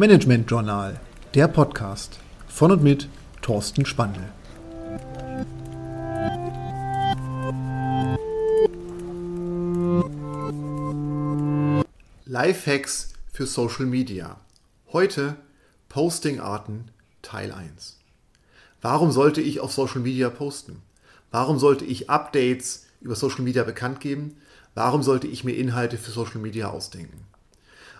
Management Journal, der Podcast von und mit Thorsten Spandl. Lifehacks für Social Media. Heute Postingarten Teil 1. Warum sollte ich auf Social Media posten? Warum sollte ich Updates über Social Media bekannt geben? Warum sollte ich mir Inhalte für Social Media ausdenken?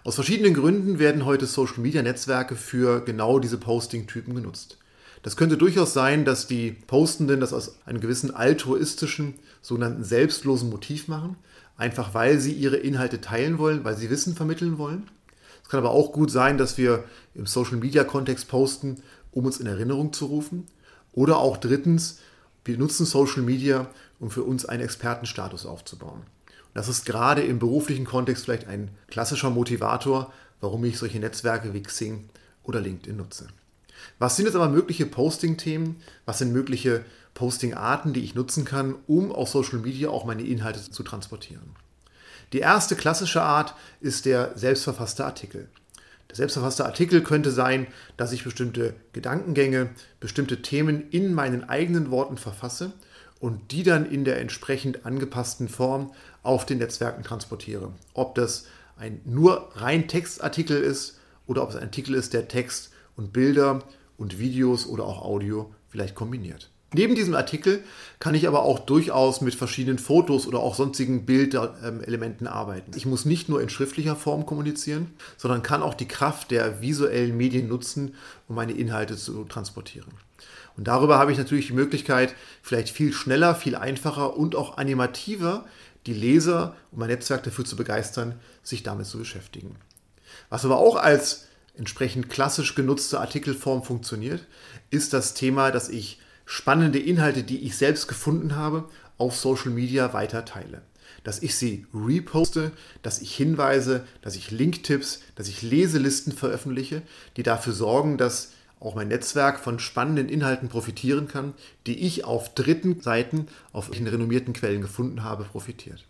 Aus verschiedenen Gründen werden heute Social Media Netzwerke für genau diese Posting-Typen genutzt. Das könnte durchaus sein, dass die Postenden das aus einem gewissen altruistischen, sogenannten selbstlosen Motiv machen, einfach weil sie ihre Inhalte teilen wollen, weil sie Wissen vermitteln wollen. Es kann aber auch gut sein, dass wir im Social Media Kontext posten, um uns in Erinnerung zu rufen. Oder auch drittens, wir nutzen Social Media, um für uns einen Expertenstatus aufzubauen. Das ist gerade im beruflichen Kontext vielleicht ein klassischer Motivator, warum ich solche Netzwerke wie Xing oder LinkedIn nutze. Was sind jetzt aber mögliche Posting-Themen? Was sind mögliche Posting-Arten, die ich nutzen kann, um auf Social Media auch meine Inhalte zu transportieren? Die erste klassische Art ist der selbstverfasste Artikel. Der selbstverfasste Artikel könnte sein, dass ich bestimmte Gedankengänge, bestimmte Themen in meinen eigenen Worten verfasse und die dann in der entsprechend angepassten Form auf den Netzwerken transportiere. Ob das ein nur rein Textartikel ist oder ob es ein Artikel ist, der Text und Bilder und Videos oder auch Audio vielleicht kombiniert. Neben diesem Artikel kann ich aber auch durchaus mit verschiedenen Fotos oder auch sonstigen Bildelementen arbeiten. Ich muss nicht nur in schriftlicher Form kommunizieren, sondern kann auch die Kraft der visuellen Medien nutzen, um meine Inhalte zu transportieren. Und darüber habe ich natürlich die Möglichkeit, vielleicht viel schneller, viel einfacher und auch animativer die Leser und mein Netzwerk dafür zu begeistern, sich damit zu beschäftigen. Was aber auch als entsprechend klassisch genutzte Artikelform funktioniert, ist das Thema, dass ich spannende Inhalte, die ich selbst gefunden habe, auf Social Media weiter teile. Dass ich sie reposte, dass ich hinweise, dass ich Linktipps, dass ich Leselisten veröffentliche, die dafür sorgen, dass auch mein Netzwerk von spannenden Inhalten profitieren kann, die ich auf dritten Seiten, auf renommierten Quellen gefunden habe, profitiert.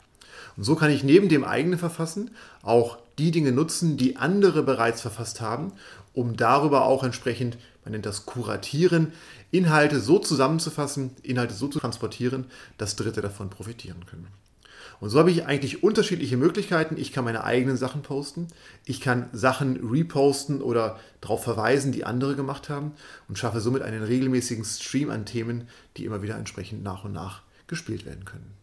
Und so kann ich neben dem eigenen Verfassen auch die Dinge nutzen, die andere bereits verfasst haben, um darüber auch entsprechend, man nennt das Kuratieren, Inhalte so zusammenzufassen, Inhalte so zu transportieren, dass Dritte davon profitieren können. Und so habe ich eigentlich unterschiedliche Möglichkeiten. Ich kann meine eigenen Sachen posten, ich kann Sachen reposten oder darauf verweisen, die andere gemacht haben und schaffe somit einen regelmäßigen Stream an Themen, die immer wieder entsprechend nach und nach gespielt werden können.